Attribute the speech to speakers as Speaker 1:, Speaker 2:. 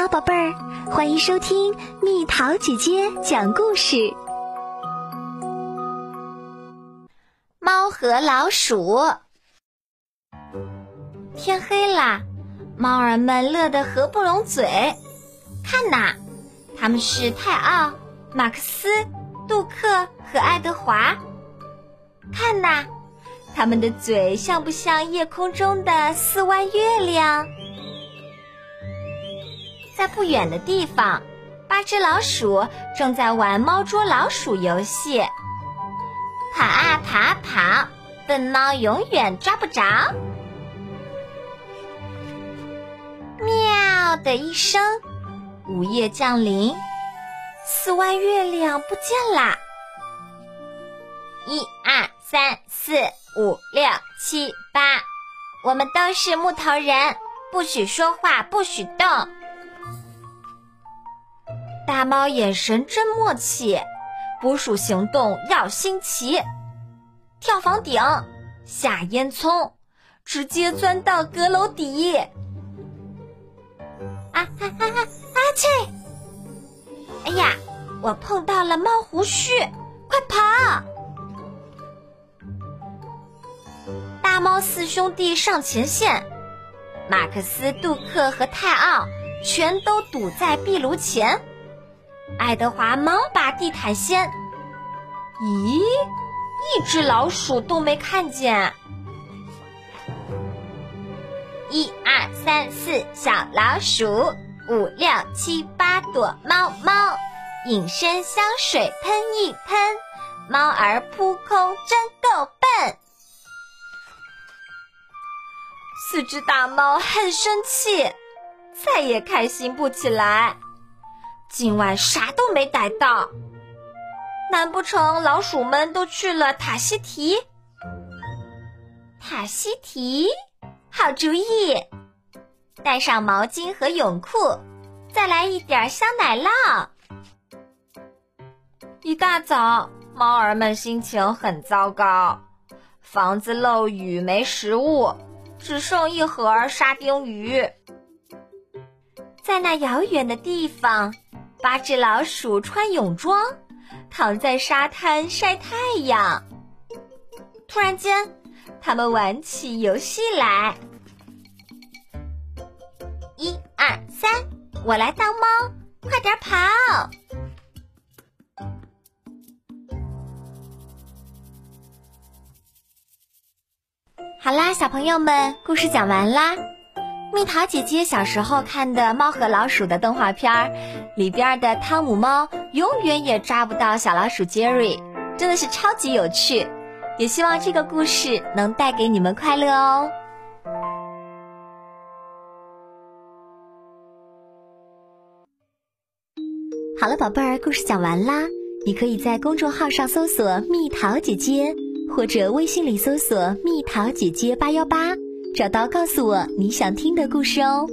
Speaker 1: 好，宝贝儿，欢迎收听蜜桃姐姐讲故事。
Speaker 2: 猫和老鼠。天黑啦，猫儿们乐得合不拢嘴。看呐，他们是泰奥、马克思、杜克和爱德华。看呐，他们的嘴像不像夜空中的四弯月亮？在不远的地方，八只老鼠正在玩猫捉老鼠游戏。跑啊跑啊跑，笨猫永远抓不着。喵的一声，午夜降临，四弯月亮不见啦！一二三四五六七八，我们都是木头人，不许说话，不许动。大猫眼神真默契，捕鼠行动要新奇，跳房顶，下烟囱，直接钻到阁楼底。啊啊啊啊！阿切！哎呀，我碰到了猫胡须，快跑！大猫四兄弟上前线，马克思、杜克和泰奥全都堵在壁炉前。爱德华忙把地毯掀，咦，一只老鼠都没看见。一二三四，小老鼠；五六七八躲猫猫，隐身香水喷一喷，猫儿扑空真够笨。四只大猫很生气，再也开心不起来。今晚啥都没逮到，难不成老鼠们都去了塔西提？塔西提，好主意！带上毛巾和泳裤，再来一点香奶酪。一大早，猫儿们心情很糟糕，房子漏雨，没食物，只剩一盒沙丁鱼。在那遥远的地方。八只老鼠穿泳装，躺在沙滩晒太阳。突然间，他们玩起游戏来。一二三，我来当猫，快点跑！好啦，小朋友们，故事讲完啦。蜜桃姐姐小时候看的《猫和老鼠》的动画片儿，里边的汤姆猫永远也抓不到小老鼠杰瑞，真的是超级有趣。也希望这个故事能带给你们快乐哦。
Speaker 1: 好了，宝贝儿，故事讲完啦。你可以在公众号上搜索“蜜桃姐姐”，或者微信里搜索“蜜桃姐姐八幺八”。找到，告诉我你想听的故事哦。